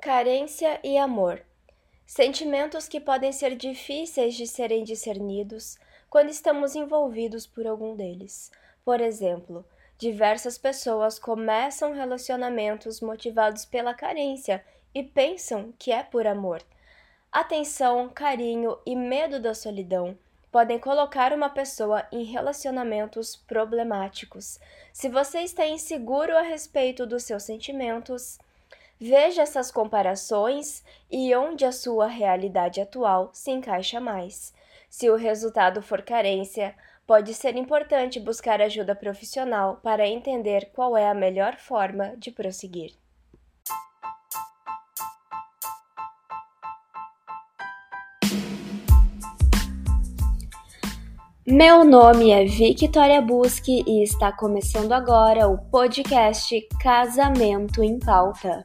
Carência e amor. Sentimentos que podem ser difíceis de serem discernidos quando estamos envolvidos por algum deles. Por exemplo, diversas pessoas começam relacionamentos motivados pela carência e pensam que é por amor. Atenção, carinho e medo da solidão podem colocar uma pessoa em relacionamentos problemáticos. Se você está inseguro a respeito dos seus sentimentos, Veja essas comparações e onde a sua realidade atual se encaixa mais. Se o resultado for carência, pode ser importante buscar ajuda profissional para entender qual é a melhor forma de prosseguir. Meu nome é Victoria Busque e está começando agora o podcast Casamento em Pauta.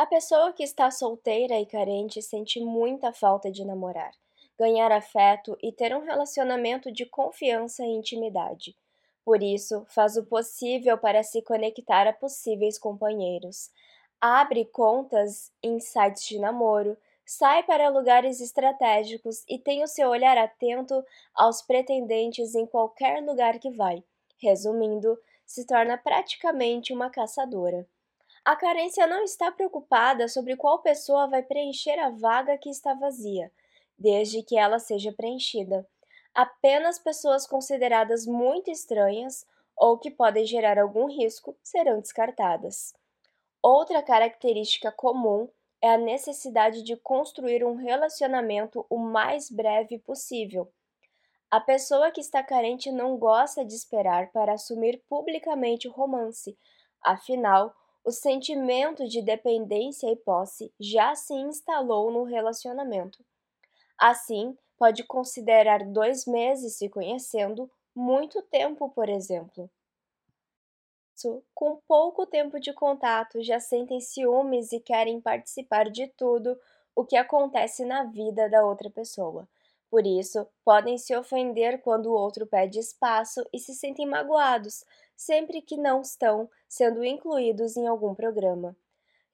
A pessoa que está solteira e carente sente muita falta de namorar, ganhar afeto e ter um relacionamento de confiança e intimidade. Por isso, faz o possível para se conectar a possíveis companheiros. Abre contas em sites de namoro, sai para lugares estratégicos e tem o seu olhar atento aos pretendentes em qualquer lugar que vai. Resumindo, se torna praticamente uma caçadora. A carência não está preocupada sobre qual pessoa vai preencher a vaga que está vazia, desde que ela seja preenchida. Apenas pessoas consideradas muito estranhas ou que podem gerar algum risco serão descartadas. Outra característica comum é a necessidade de construir um relacionamento o mais breve possível. A pessoa que está carente não gosta de esperar para assumir publicamente o romance, afinal, o sentimento de dependência e posse já se instalou no relacionamento. Assim, pode considerar dois meses se conhecendo muito tempo, por exemplo. Com pouco tempo de contato, já sentem ciúmes e querem participar de tudo o que acontece na vida da outra pessoa. Por isso, podem se ofender quando o outro pede espaço e se sentem magoados, sempre que não estão sendo incluídos em algum programa.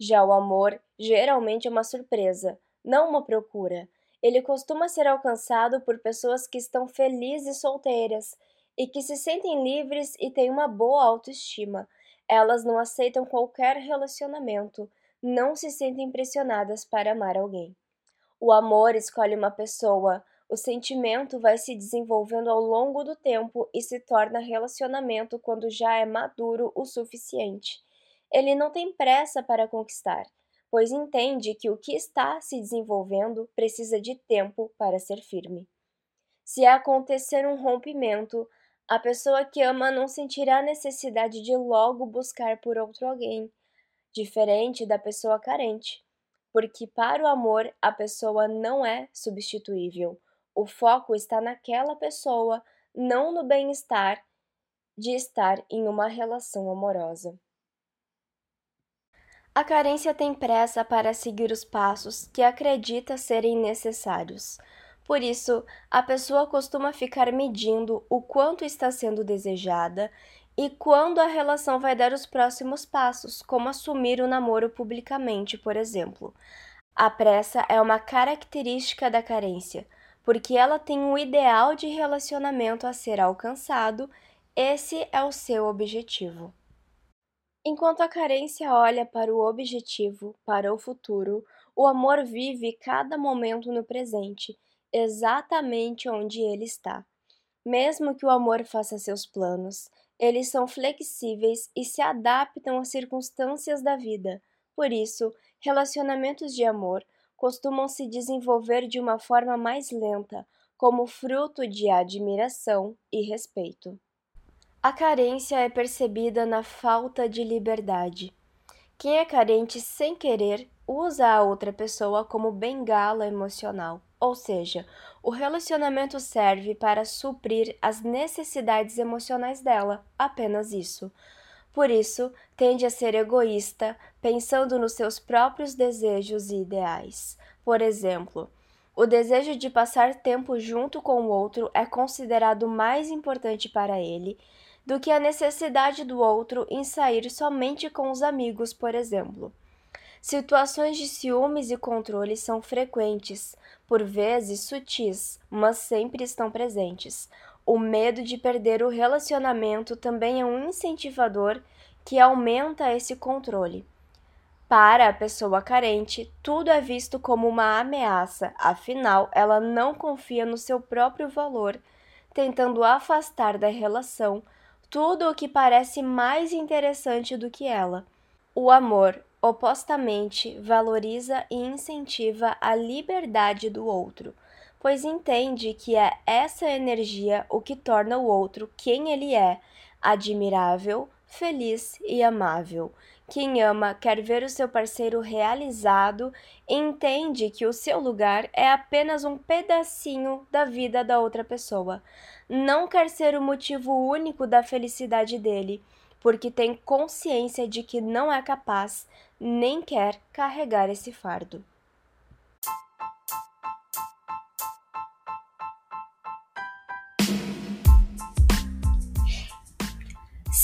Já o amor geralmente é uma surpresa, não uma procura. Ele costuma ser alcançado por pessoas que estão felizes solteiras e que se sentem livres e têm uma boa autoestima. Elas não aceitam qualquer relacionamento, não se sentem pressionadas para amar alguém. O amor escolhe uma pessoa, o sentimento vai se desenvolvendo ao longo do tempo e se torna relacionamento quando já é maduro o suficiente. Ele não tem pressa para conquistar, pois entende que o que está se desenvolvendo precisa de tempo para ser firme. Se acontecer um rompimento, a pessoa que ama não sentirá necessidade de logo buscar por outro alguém, diferente da pessoa carente, porque para o amor a pessoa não é substituível o foco está naquela pessoa, não no bem-estar de estar em uma relação amorosa. A carência tem pressa para seguir os passos que acredita serem necessários. Por isso, a pessoa costuma ficar medindo o quanto está sendo desejada e quando a relação vai dar os próximos passos, como assumir o namoro publicamente, por exemplo. A pressa é uma característica da carência, porque ela tem um ideal de relacionamento a ser alcançado, esse é o seu objetivo. Enquanto a carência olha para o objetivo, para o futuro, o amor vive cada momento no presente, exatamente onde ele está. Mesmo que o amor faça seus planos, eles são flexíveis e se adaptam às circunstâncias da vida. Por isso, relacionamentos de amor costumam se desenvolver de uma forma mais lenta, como fruto de admiração e respeito. A carência é percebida na falta de liberdade. Quem é carente sem querer usa a outra pessoa como bengala emocional, ou seja, o relacionamento serve para suprir as necessidades emocionais dela, apenas isso. Por isso, tende a ser egoísta, pensando nos seus próprios desejos e ideais. Por exemplo, o desejo de passar tempo junto com o outro é considerado mais importante para ele, do que a necessidade do outro em sair somente com os amigos, por exemplo. Situações de ciúmes e controle são frequentes, por vezes sutis, mas sempre estão presentes. O medo de perder o relacionamento também é um incentivador que aumenta esse controle. Para a pessoa carente, tudo é visto como uma ameaça, afinal, ela não confia no seu próprio valor, tentando afastar da relação tudo o que parece mais interessante do que ela. O amor, opostamente, valoriza e incentiva a liberdade do outro, pois entende que é essa energia o que torna o outro quem ele é, admirável, feliz e amável. Quem ama quer ver o seu parceiro realizado e entende que o seu lugar é apenas um pedacinho da vida da outra pessoa. Não quer ser o motivo único da felicidade dele, porque tem consciência de que não é capaz nem quer carregar esse fardo.